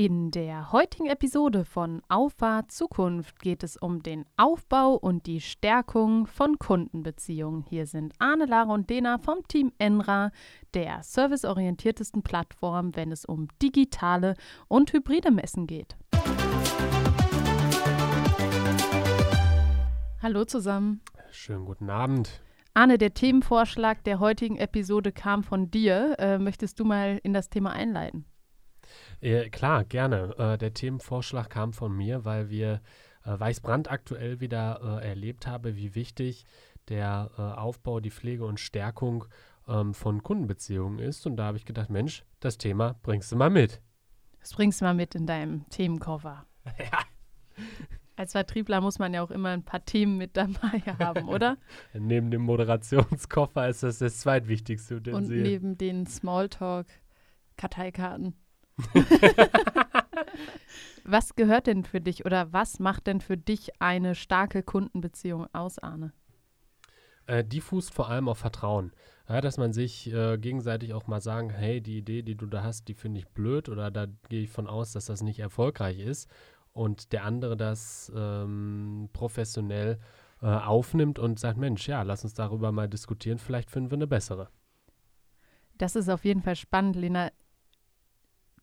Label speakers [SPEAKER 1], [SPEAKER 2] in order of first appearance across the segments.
[SPEAKER 1] In der heutigen Episode von Auffahrt Zukunft geht es um den Aufbau und die Stärkung von Kundenbeziehungen. Hier sind Arne, Lara und Dena vom Team Enra, der serviceorientiertesten Plattform, wenn es um digitale und hybride Messen geht. Hallo zusammen.
[SPEAKER 2] Schönen guten Abend.
[SPEAKER 1] Arne, der Themenvorschlag der heutigen Episode kam von dir. Äh, möchtest du mal in das Thema einleiten?
[SPEAKER 2] Äh, klar, gerne. Äh, der Themenvorschlag kam von mir, weil wir äh, Weißbrand aktuell wieder äh, erlebt haben, wie wichtig der äh, Aufbau, die Pflege und Stärkung ähm, von Kundenbeziehungen ist. Und da habe ich gedacht, Mensch, das Thema bringst du mal mit.
[SPEAKER 1] Das bringst du mal mit in deinem Themenkoffer. ja. Als Vertriebler muss man ja auch immer ein paar Themen mit dabei haben, oder?
[SPEAKER 2] neben dem Moderationskoffer ist das das zweitwichtigste
[SPEAKER 1] Utensil. Und neben den Smalltalk-Karteikarten. was gehört denn für dich oder was macht denn für dich eine starke Kundenbeziehung aus, Arne?
[SPEAKER 2] Äh, die fußt vor allem auf Vertrauen. Ja, dass man sich äh, gegenseitig auch mal sagen, hey, die Idee, die du da hast, die finde ich blöd oder da gehe ich von aus, dass das nicht erfolgreich ist und der andere das ähm, professionell äh, aufnimmt und sagt, Mensch, ja, lass uns darüber mal diskutieren, vielleicht finden wir eine bessere.
[SPEAKER 1] Das ist auf jeden Fall spannend, Lena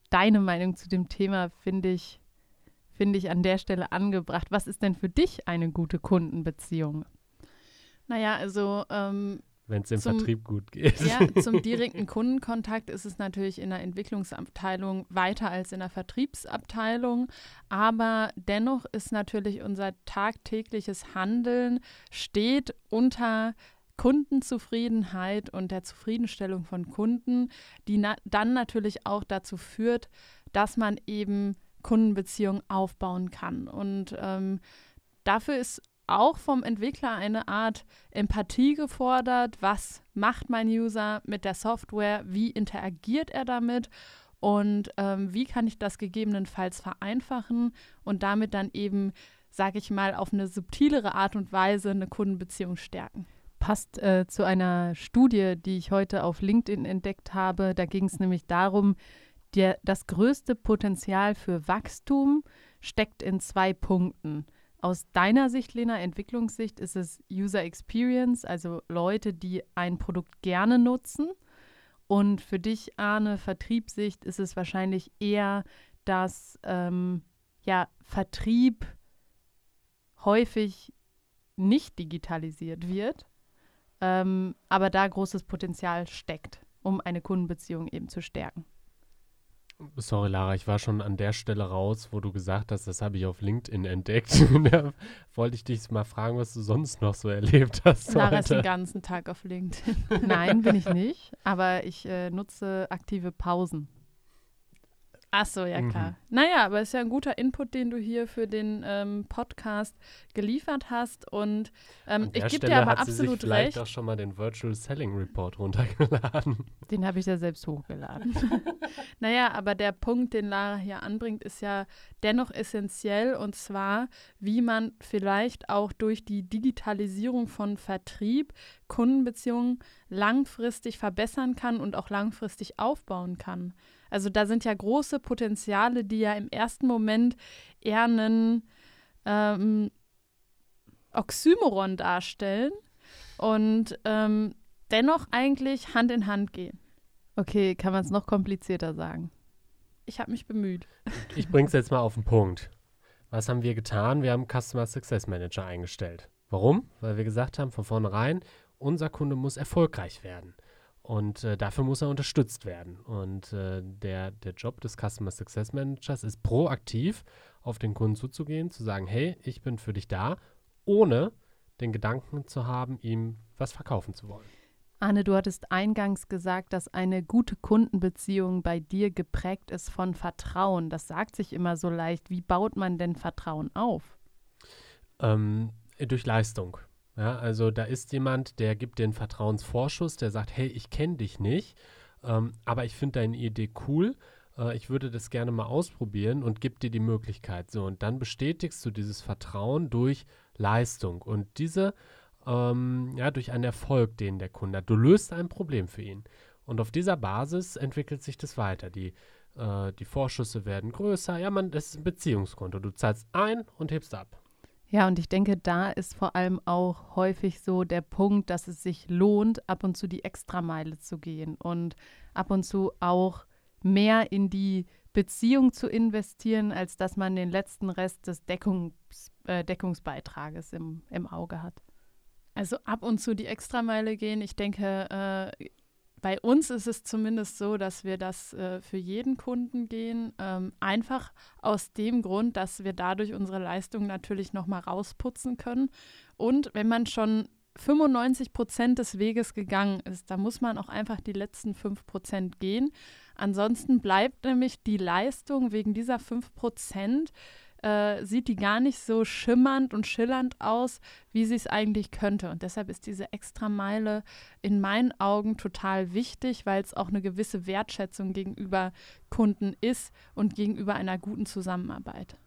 [SPEAKER 1] deine Meinung zu dem Thema finde ich, finde ich an der Stelle angebracht. Was ist denn für dich eine gute Kundenbeziehung? Naja, also ähm,
[SPEAKER 2] wenn es im zum, Vertrieb gut geht.
[SPEAKER 1] Ja, zum direkten Kundenkontakt ist es natürlich in der Entwicklungsabteilung weiter als in der Vertriebsabteilung. Aber dennoch ist natürlich unser tagtägliches Handeln steht unter Kundenzufriedenheit und der Zufriedenstellung von Kunden, die na dann natürlich auch dazu führt, dass man eben Kundenbeziehungen aufbauen kann. Und ähm, dafür ist auch vom Entwickler eine Art Empathie gefordert. Was macht mein User mit der Software? Wie interagiert er damit? Und ähm, wie kann ich das gegebenenfalls vereinfachen und damit dann eben, sage ich mal, auf eine subtilere Art und Weise eine Kundenbeziehung stärken? Passt äh, zu einer Studie, die ich heute auf LinkedIn entdeckt habe. Da ging es nämlich darum, der, das größte Potenzial für Wachstum steckt in zwei Punkten. Aus deiner Sicht, Lena, Entwicklungssicht, ist es User Experience, also Leute, die ein Produkt gerne nutzen. Und für dich, Arne, Vertriebssicht, ist es wahrscheinlich eher, dass ähm, ja, Vertrieb häufig nicht digitalisiert wird ähm, aber da großes Potenzial steckt, um eine Kundenbeziehung eben zu stärken.
[SPEAKER 2] Sorry, Lara, ich war schon an der Stelle raus, wo du gesagt hast, das habe ich auf LinkedIn entdeckt. da wollte ich dich mal fragen, was du sonst noch so erlebt hast.
[SPEAKER 1] Lara
[SPEAKER 2] heute.
[SPEAKER 1] ist den ganzen Tag auf LinkedIn. Nein, bin ich nicht, aber ich äh, nutze aktive Pausen. Ach so, ja klar. Mhm. Naja, aber es ist ja ein guter Input, den du hier für den ähm, Podcast geliefert hast. Und ähm, ich gebe dir aber
[SPEAKER 2] hat
[SPEAKER 1] absolut sie
[SPEAKER 2] sich
[SPEAKER 1] vielleicht
[SPEAKER 2] recht. auch schon mal den Virtual Selling Report runtergeladen.
[SPEAKER 1] Den habe ich ja selbst hochgeladen. naja, aber der Punkt, den Lara hier anbringt, ist ja dennoch essentiell. Und zwar, wie man vielleicht auch durch die Digitalisierung von Vertrieb Kundenbeziehungen langfristig verbessern kann und auch langfristig aufbauen kann. Also da sind ja große Potenziale, die ja im ersten Moment eher einen ähm, Oxymoron darstellen und ähm, dennoch eigentlich Hand in Hand gehen. Okay, kann man es noch komplizierter sagen? Ich habe mich bemüht.
[SPEAKER 2] Ich bringe es jetzt mal auf den Punkt. Was haben wir getan? Wir haben Customer Success Manager eingestellt. Warum? Weil wir gesagt haben von vornherein, unser Kunde muss erfolgreich werden. Und äh, dafür muss er unterstützt werden. Und äh, der, der Job des Customer Success Managers ist proaktiv auf den Kunden zuzugehen, zu sagen, hey, ich bin für dich da, ohne den Gedanken zu haben, ihm was verkaufen zu wollen.
[SPEAKER 1] Anne, du hattest eingangs gesagt, dass eine gute Kundenbeziehung bei dir geprägt ist von Vertrauen. Das sagt sich immer so leicht. Wie baut man denn Vertrauen auf?
[SPEAKER 2] Ähm, durch Leistung. Ja, also da ist jemand, der gibt den Vertrauensvorschuss, der sagt, hey, ich kenne dich nicht, ähm, aber ich finde deine Idee cool, äh, ich würde das gerne mal ausprobieren und gibt dir die Möglichkeit. So, und dann bestätigst du dieses Vertrauen durch Leistung und diese, ähm, ja, durch einen Erfolg, den der Kunde hat. Du löst ein Problem für ihn. Und auf dieser Basis entwickelt sich das weiter. Die äh, die Vorschüsse werden größer. Ja, man, das ist ein Beziehungskonto. Du zahlst ein und hebst ab.
[SPEAKER 1] Ja, und ich denke, da ist vor allem auch häufig so der Punkt, dass es sich lohnt, ab und zu die Extrameile zu gehen und ab und zu auch mehr in die Beziehung zu investieren, als dass man den letzten Rest des Deckungs, äh, Deckungsbeitrages im, im Auge hat. Also ab und zu die Extrameile gehen. Ich denke, äh, bei uns ist es zumindest so, dass wir das äh, für jeden Kunden gehen. Ähm, einfach aus dem Grund, dass wir dadurch unsere Leistung natürlich nochmal rausputzen können. Und wenn man schon 95 Prozent des Weges gegangen ist, da muss man auch einfach die letzten 5 Prozent gehen. Ansonsten bleibt nämlich die Leistung wegen dieser 5 Prozent äh, sieht die gar nicht so schimmernd und schillernd aus, wie sie es eigentlich könnte. Und deshalb ist diese Extrameile in meinen Augen total wichtig, weil es auch eine gewisse Wertschätzung gegenüber Kunden ist und gegenüber einer guten Zusammenarbeit.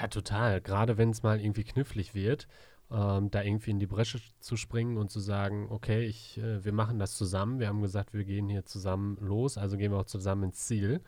[SPEAKER 2] Ja, total. Gerade wenn es mal irgendwie knifflig wird, ähm, da irgendwie in die Bresche zu springen und zu sagen, okay, ich, äh, wir machen das zusammen. Wir haben gesagt, wir gehen hier zusammen los, also gehen wir auch zusammen ins Ziel.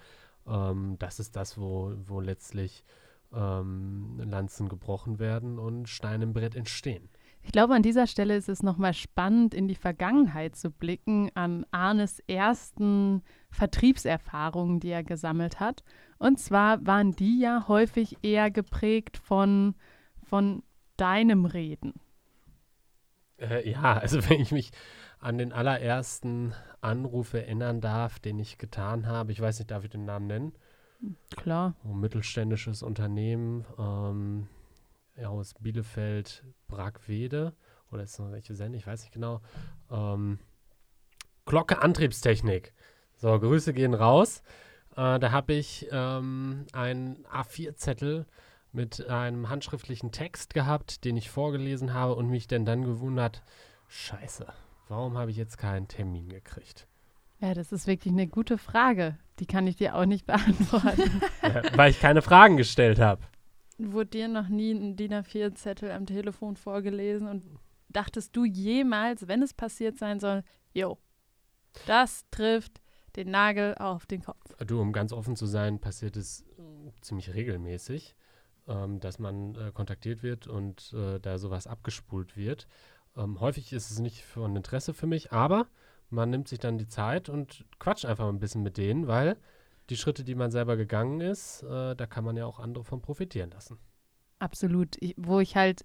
[SPEAKER 2] Ähm, das ist das, wo, wo letztlich ähm, Lanzen gebrochen werden und Steine im Brett entstehen.
[SPEAKER 1] Ich glaube, an dieser Stelle ist es nochmal spannend, in die Vergangenheit zu blicken, an Arnes ersten Vertriebserfahrungen, die er gesammelt hat. Und zwar waren die ja häufig eher geprägt von, von deinem Reden.
[SPEAKER 2] Äh, ja, also wenn ich mich an den allerersten Anruf erinnern darf, den ich getan habe, ich weiß nicht, darf ich den Namen nennen?
[SPEAKER 1] Klar.
[SPEAKER 2] Ein mittelständisches Unternehmen ähm, aus Bielefeld, Bragwede. Oder ist noch welche Sende? Ich weiß nicht genau. Ähm, Glocke Antriebstechnik. So, Grüße gehen raus. Äh, da habe ich ähm, einen A4-Zettel mit einem handschriftlichen Text gehabt, den ich vorgelesen habe und mich denn dann gewundert, scheiße, warum habe ich jetzt keinen Termin gekriegt?
[SPEAKER 1] Ja, das ist wirklich eine gute Frage. Die kann ich dir auch nicht beantworten.
[SPEAKER 2] ja, weil ich keine Fragen gestellt habe.
[SPEAKER 1] Wurde dir noch nie ein DIN A4-Zettel am Telefon vorgelesen und dachtest du jemals, wenn es passiert sein soll, jo, das trifft den Nagel auf den Kopf?
[SPEAKER 2] Du, um ganz offen zu sein, passiert es ziemlich regelmäßig, ähm, dass man äh, kontaktiert wird und äh, da sowas abgespult wird. Ähm, häufig ist es nicht von Interesse für mich, aber man nimmt sich dann die Zeit und quatscht einfach ein bisschen mit denen, weil die Schritte, die man selber gegangen ist, äh, da kann man ja auch andere von profitieren lassen.
[SPEAKER 1] Absolut. Ich, wo ich halt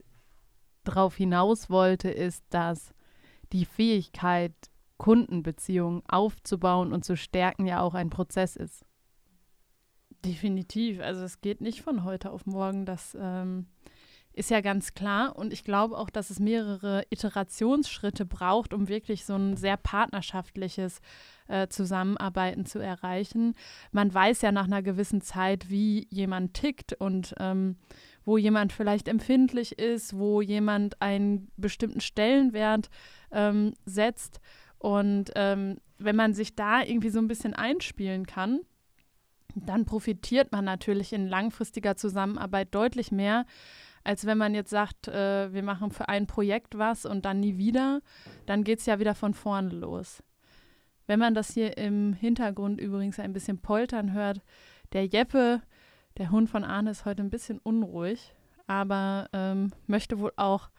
[SPEAKER 1] drauf hinaus wollte, ist, dass die Fähigkeit, Kundenbeziehungen aufzubauen und zu stärken, ja auch ein Prozess ist. Definitiv. Also es geht nicht von heute auf morgen, dass ähm, ist ja ganz klar. Und ich glaube auch, dass es mehrere Iterationsschritte braucht, um wirklich so ein sehr partnerschaftliches äh, Zusammenarbeiten zu erreichen. Man weiß ja nach einer gewissen Zeit, wie jemand tickt und ähm, wo jemand vielleicht empfindlich ist, wo jemand einen bestimmten Stellenwert ähm, setzt. Und ähm, wenn man sich da irgendwie so ein bisschen einspielen kann, dann profitiert man natürlich in langfristiger Zusammenarbeit deutlich mehr, als wenn man jetzt sagt, äh, wir machen für ein Projekt was und dann nie wieder, dann geht es ja wieder von vorne los. Wenn man das hier im Hintergrund übrigens ein bisschen poltern hört, der Jeppe, der Hund von Arne, ist heute ein bisschen unruhig, aber ähm, möchte wohl auch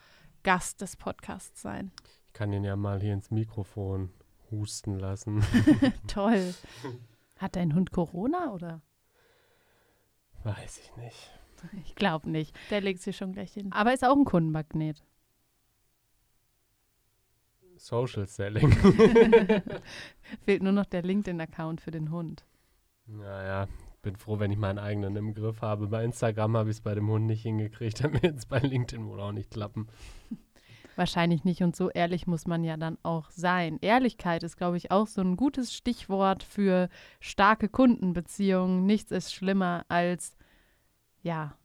[SPEAKER 1] Gast des Podcasts sein.
[SPEAKER 2] Ich kann ihn ja mal hier ins Mikrofon husten lassen.
[SPEAKER 1] Toll. Hat dein Hund Corona oder?
[SPEAKER 2] Weiß ich nicht.
[SPEAKER 1] Ich glaube nicht. Der legt sich schon gleich hin. Aber ist auch ein Kundenmagnet.
[SPEAKER 2] Social Selling.
[SPEAKER 1] Fehlt nur noch der LinkedIn-Account für den Hund.
[SPEAKER 2] Naja, bin froh, wenn ich meinen eigenen im Griff habe. Bei Instagram habe ich es bei dem Hund nicht hingekriegt. Dann wird es bei LinkedIn wohl auch nicht klappen.
[SPEAKER 1] Wahrscheinlich nicht. Und so ehrlich muss man ja dann auch sein. Ehrlichkeit ist, glaube ich, auch so ein gutes Stichwort für starke Kundenbeziehungen. Nichts ist schlimmer als ja,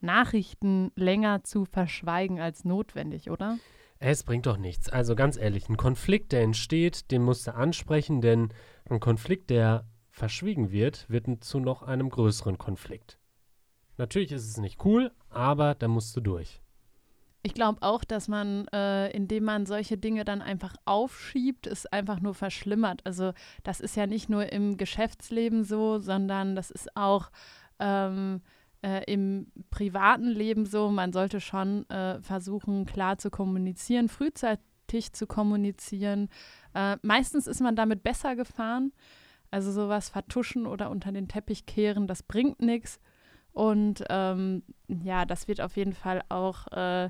[SPEAKER 1] Nachrichten länger zu verschweigen als notwendig, oder?
[SPEAKER 2] Es bringt doch nichts. Also ganz ehrlich, ein Konflikt, der entsteht, den musst du ansprechen, denn ein Konflikt, der verschwiegen wird, wird zu noch einem größeren Konflikt. Natürlich ist es nicht cool, aber da musst du durch.
[SPEAKER 1] Ich glaube auch, dass man, äh, indem man solche Dinge dann einfach aufschiebt, es einfach nur verschlimmert. Also das ist ja nicht nur im Geschäftsleben so, sondern das ist auch ähm, äh, im privaten Leben so. Man sollte schon äh, versuchen, klar zu kommunizieren, frühzeitig zu kommunizieren. Äh, meistens ist man damit besser gefahren. Also sowas vertuschen oder unter den Teppich kehren, das bringt nichts. Und ähm, ja, das wird auf jeden Fall auch äh,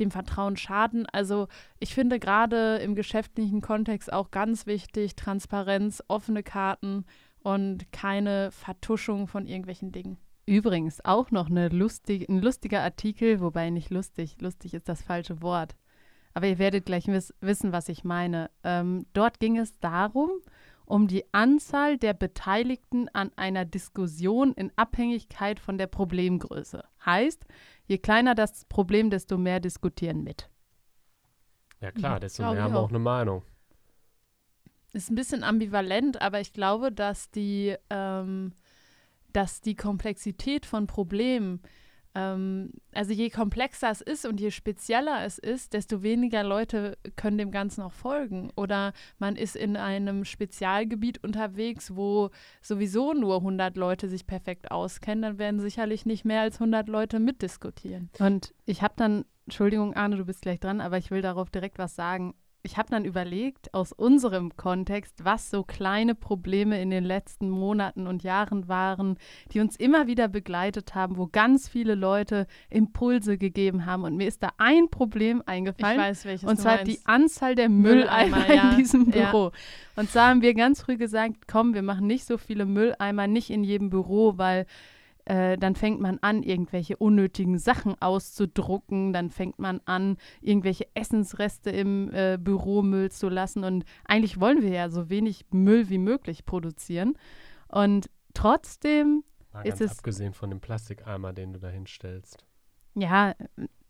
[SPEAKER 1] dem Vertrauen schaden. Also ich finde gerade im geschäftlichen Kontext auch ganz wichtig, Transparenz, offene Karten und keine Vertuschung von irgendwelchen Dingen.
[SPEAKER 3] Übrigens auch noch eine lustig, ein lustiger Artikel, wobei nicht lustig, lustig ist das falsche Wort. Aber ihr werdet gleich wiss, wissen, was ich meine. Ähm, dort ging es darum, um die Anzahl der Beteiligten an einer Diskussion in Abhängigkeit von der Problemgröße. Heißt, je kleiner das Problem, desto mehr diskutieren mit.
[SPEAKER 2] Ja klar, desto mehr haben wir auch eine Meinung.
[SPEAKER 1] Ist ein bisschen ambivalent, aber ich glaube, dass die, ähm, dass die Komplexität von Problemen ähm, also je komplexer es ist und je spezieller es ist, desto weniger Leute können dem Ganzen auch folgen. Oder man ist in einem Spezialgebiet unterwegs, wo sowieso nur 100 Leute sich perfekt auskennen, dann werden sicherlich nicht mehr als 100 Leute mitdiskutieren.
[SPEAKER 3] Und ich habe dann, Entschuldigung Arne, du bist gleich dran, aber ich will darauf direkt was sagen ich habe dann überlegt, aus unserem Kontext, was so kleine Probleme in den letzten Monaten und Jahren waren, die uns immer wieder begleitet haben, wo ganz viele Leute Impulse gegeben haben. Und mir ist da ein Problem eingefallen.
[SPEAKER 1] Ich weiß, welches
[SPEAKER 3] Und zwar die Anzahl der Mülleimer, Mülleimer ja. in diesem Büro. Ja. Und zwar haben wir ganz früh gesagt, komm, wir machen nicht so viele Mülleimer, nicht in jedem Büro, weil äh, dann fängt man an, irgendwelche unnötigen Sachen auszudrucken, dann fängt man an, irgendwelche Essensreste im äh, Büromüll zu lassen. Und eigentlich wollen wir ja so wenig Müll wie möglich produzieren. Und trotzdem
[SPEAKER 2] Mal
[SPEAKER 3] ist
[SPEAKER 2] es. Abgesehen von dem Plastikeimer, den du da hinstellst.
[SPEAKER 3] Ja,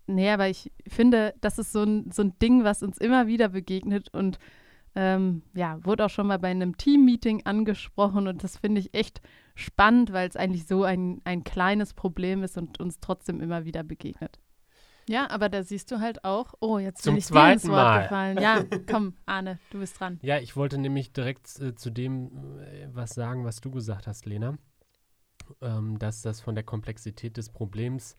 [SPEAKER 3] nee, aber ich finde, das ist so ein, so ein Ding, was uns immer wieder begegnet und ähm, ja, wurde auch schon mal bei einem Team-Meeting angesprochen und das finde ich echt spannend, weil es eigentlich so ein, ein kleines Problem ist und uns trotzdem immer wieder begegnet.
[SPEAKER 1] Ja, aber da siehst du halt auch, oh, jetzt
[SPEAKER 2] Zum
[SPEAKER 1] bin ich
[SPEAKER 2] zweiten
[SPEAKER 1] dir ins Wort
[SPEAKER 2] Mal.
[SPEAKER 1] gefallen. Ja, komm, Arne, du bist dran.
[SPEAKER 2] Ja, ich wollte nämlich direkt äh, zu dem äh, was sagen, was du gesagt hast, Lena, ähm, dass das von der Komplexität des Problems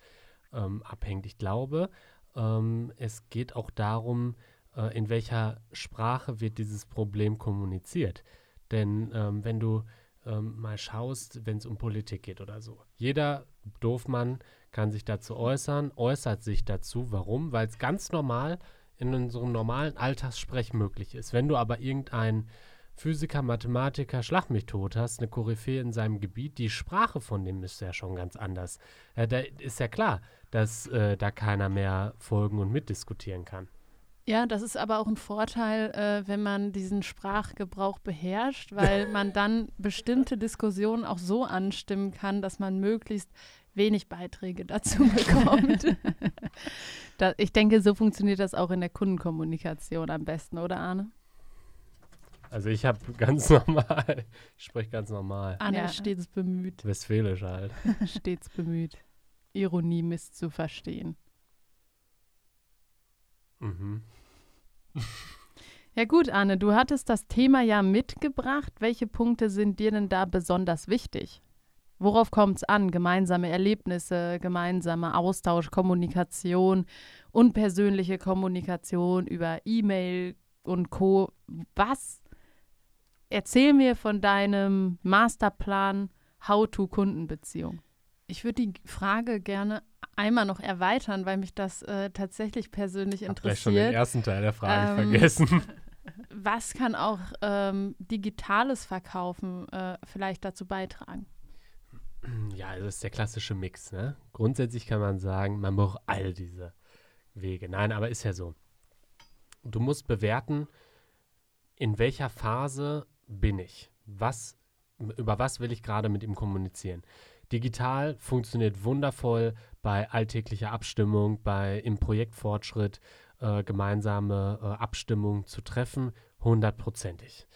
[SPEAKER 2] ähm, abhängt. Ich glaube, ähm, es geht auch darum, äh, in welcher Sprache wird dieses Problem kommuniziert. Denn ähm, wenn du ähm, mal schaust, wenn es um Politik geht oder so, jeder Doofmann kann sich dazu äußern, äußert sich dazu. Warum? Weil es ganz normal in unserem normalen Alltagssprech möglich ist. Wenn du aber irgendein Physiker, Mathematiker, schlag mich tot hast, eine Koryphäe in seinem Gebiet, die Sprache von dem ist ja schon ganz anders. Äh, da ist ja klar, dass äh, da keiner mehr folgen und mitdiskutieren kann.
[SPEAKER 1] Ja, das ist aber auch ein Vorteil, äh, wenn man diesen Sprachgebrauch beherrscht, weil man dann bestimmte Diskussionen auch so anstimmen kann, dass man möglichst wenig Beiträge dazu bekommt.
[SPEAKER 3] da, ich denke, so funktioniert das auch in der Kundenkommunikation am besten, oder Arne?
[SPEAKER 2] Also ich habe ganz normal, ich spreche ganz normal.
[SPEAKER 1] Arne ja. ist stets bemüht.
[SPEAKER 2] Westfälisch halt.
[SPEAKER 3] stets bemüht. Ironie misszuverstehen. Mhm. Ja gut, Arne, du hattest das Thema ja mitgebracht. Welche Punkte sind dir denn da besonders wichtig? Worauf kommt es an? Gemeinsame Erlebnisse, gemeinsame Austausch, Kommunikation, unpersönliche Kommunikation über E-Mail und Co. Was? Erzähl mir von deinem Masterplan How-to-Kundenbeziehung.
[SPEAKER 1] Ich würde die Frage gerne einmal noch erweitern, weil mich das äh, tatsächlich persönlich
[SPEAKER 2] Hab
[SPEAKER 1] interessiert.
[SPEAKER 2] Ich schon den ersten Teil der Frage ähm, vergessen.
[SPEAKER 1] Was kann auch ähm, digitales Verkaufen äh, vielleicht dazu beitragen?
[SPEAKER 2] Ja, das ist der klassische Mix. Ne? Grundsätzlich kann man sagen, man braucht all diese Wege. Nein, aber ist ja so. Du musst bewerten, in welcher Phase bin ich? Was, über was will ich gerade mit ihm kommunizieren? Digital funktioniert wundervoll bei alltäglicher Abstimmung, bei im Projektfortschritt äh, gemeinsame äh, Abstimmung zu treffen, hundertprozentig.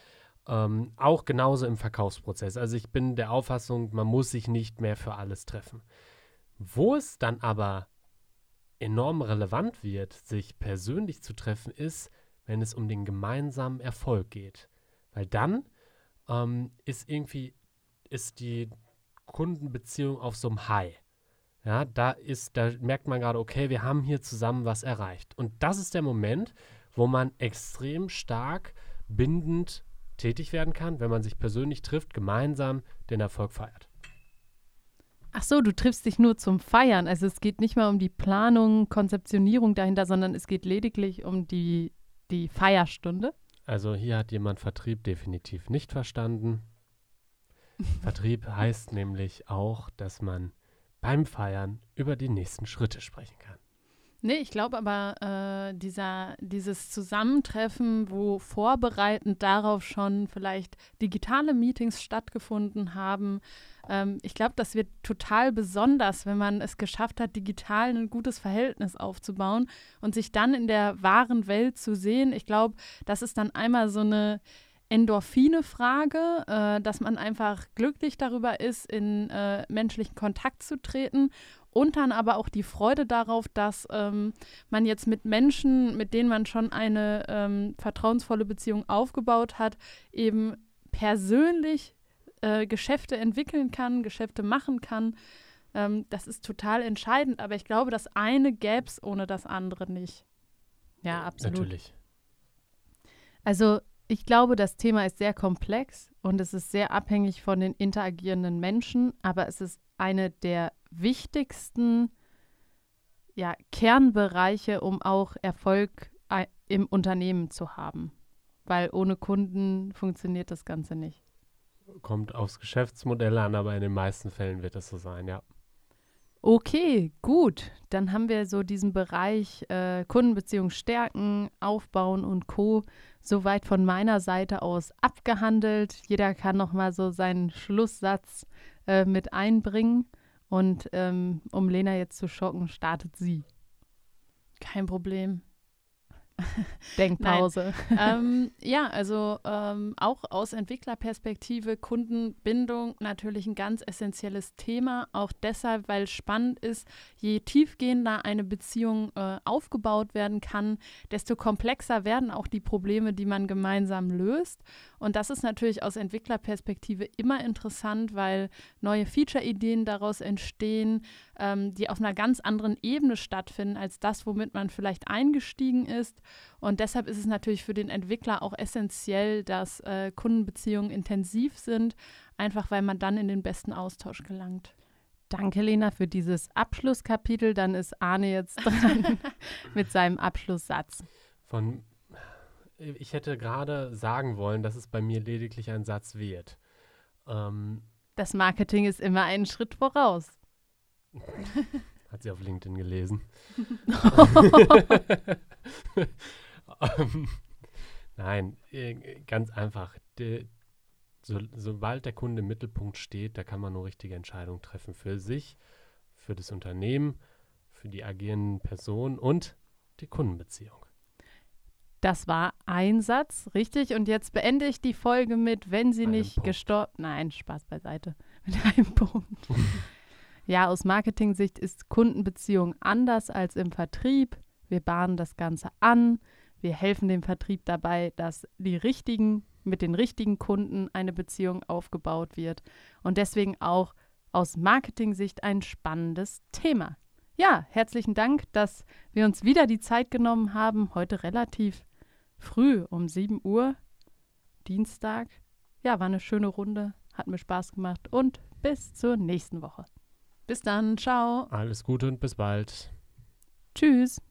[SPEAKER 2] Ähm, auch genauso im Verkaufsprozess. Also ich bin der Auffassung, man muss sich nicht mehr für alles treffen. Wo es dann aber enorm relevant wird, sich persönlich zu treffen, ist, wenn es um den gemeinsamen Erfolg geht. Weil dann ähm, ist irgendwie, ist die Kundenbeziehung auf so einem High. Ja, da ist, da merkt man gerade, okay, wir haben hier zusammen was erreicht. Und das ist der Moment, wo man extrem stark bindend tätig werden kann, wenn man sich persönlich trifft, gemeinsam den Erfolg feiert.
[SPEAKER 3] Ach so, du triffst dich nur zum Feiern. Also es geht nicht mal um die Planung, Konzeptionierung dahinter, sondern es geht lediglich um die, die Feierstunde.
[SPEAKER 2] Also hier hat jemand Vertrieb definitiv nicht verstanden. Vertrieb heißt nämlich auch, dass man beim Feiern über die nächsten Schritte sprechen kann.
[SPEAKER 1] Nee, ich glaube aber, äh, dieser, dieses Zusammentreffen, wo vorbereitend darauf schon vielleicht digitale Meetings stattgefunden haben, ähm, ich glaube, das wird total besonders, wenn man es geschafft hat, digital ein gutes Verhältnis aufzubauen und sich dann in der wahren Welt zu sehen. Ich glaube, das ist dann einmal so eine Endorphine-Frage, äh, dass man einfach glücklich darüber ist, in äh, menschlichen Kontakt zu treten und dann aber auch die Freude darauf, dass ähm, man jetzt mit Menschen, mit denen man schon eine ähm, vertrauensvolle Beziehung aufgebaut hat, eben persönlich äh, Geschäfte entwickeln kann, Geschäfte machen kann. Ähm, das ist total entscheidend, aber ich glaube, das eine gäbe es ohne das andere nicht.
[SPEAKER 3] Ja, absolut.
[SPEAKER 2] Natürlich.
[SPEAKER 3] Also ich glaube, das Thema ist sehr komplex und es ist sehr abhängig von den interagierenden Menschen, aber es ist eine der wichtigsten ja, Kernbereiche, um auch Erfolg im Unternehmen zu haben. Weil ohne Kunden funktioniert das Ganze nicht.
[SPEAKER 2] Kommt aufs Geschäftsmodell an, aber in den meisten Fällen wird es so sein, ja.
[SPEAKER 3] Okay, gut. Dann haben wir so diesen Bereich äh, Kundenbeziehungen stärken, aufbauen und Co. soweit von meiner Seite aus abgehandelt. Jeder kann noch mal so seinen Schlusssatz äh, mit einbringen. Und ähm, um Lena jetzt zu schocken, startet sie.
[SPEAKER 1] Kein Problem.
[SPEAKER 3] Denkpause.
[SPEAKER 1] ähm, ja, also ähm, auch aus Entwicklerperspektive Kundenbindung natürlich ein ganz essentielles Thema. Auch deshalb, weil spannend ist, je tiefgehender eine Beziehung äh, aufgebaut werden kann, desto komplexer werden auch die Probleme, die man gemeinsam löst. Und das ist natürlich aus Entwicklerperspektive immer interessant, weil neue Feature-Ideen daraus entstehen, ähm, die auf einer ganz anderen Ebene stattfinden als das, womit man vielleicht eingestiegen ist. Und deshalb ist es natürlich für den Entwickler auch essentiell, dass äh, Kundenbeziehungen intensiv sind, einfach weil man dann in den besten Austausch gelangt.
[SPEAKER 3] Danke, Lena, für dieses Abschlusskapitel. Dann ist Arne jetzt dran mit seinem Abschlusssatz.
[SPEAKER 2] Von ich hätte gerade sagen wollen, dass es bei mir lediglich ein Satz wird. Ähm,
[SPEAKER 3] das Marketing ist immer einen Schritt voraus.
[SPEAKER 2] Hat sie auf LinkedIn gelesen. ähm, nein, äh, ganz einfach. De, so, sobald der Kunde im Mittelpunkt steht, da kann man nur richtige Entscheidungen treffen für sich, für das Unternehmen, für die agierenden Personen und die Kundenbeziehung.
[SPEAKER 3] Das war ein Satz, richtig. Und jetzt beende ich die Folge mit, wenn sie Ein nicht gestorben. Nein, Spaß beiseite. Mit einem Punkt. ja, aus Marketing-Sicht ist Kundenbeziehung anders als im Vertrieb. Wir bahnen das Ganze an. Wir helfen dem Vertrieb dabei, dass die richtigen, mit den richtigen Kunden eine Beziehung aufgebaut wird. Und deswegen auch aus Marketing-Sicht ein spannendes Thema. Ja, herzlichen Dank, dass wir uns wieder die Zeit genommen haben, heute relativ früh um 7 Uhr, Dienstag. Ja, war eine schöne Runde, hat mir Spaß gemacht und bis zur nächsten Woche.
[SPEAKER 1] Bis dann, ciao.
[SPEAKER 2] Alles Gute und bis bald.
[SPEAKER 3] Tschüss.